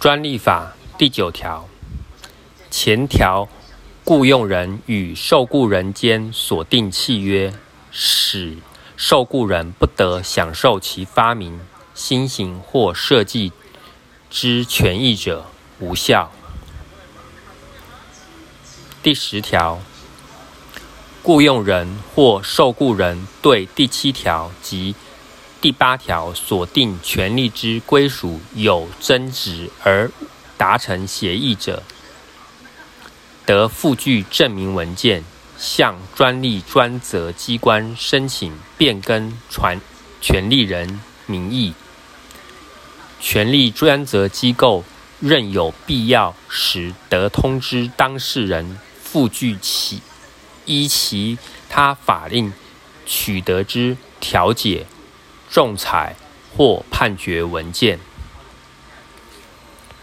专利法第九条前条，雇用人与受雇人间所订契约，使受雇人不得享受其发明、新型或设计之权益者，无效。第十条，雇用人或受雇人对第七条及第八条所定权利之归属有争执而达成协议者，得附具证明文件，向专利专责机关申请变更权权利人名义。权利专责机构任有必要时，得通知当事人附具其依其他法令取得之调解。仲裁或判决文件。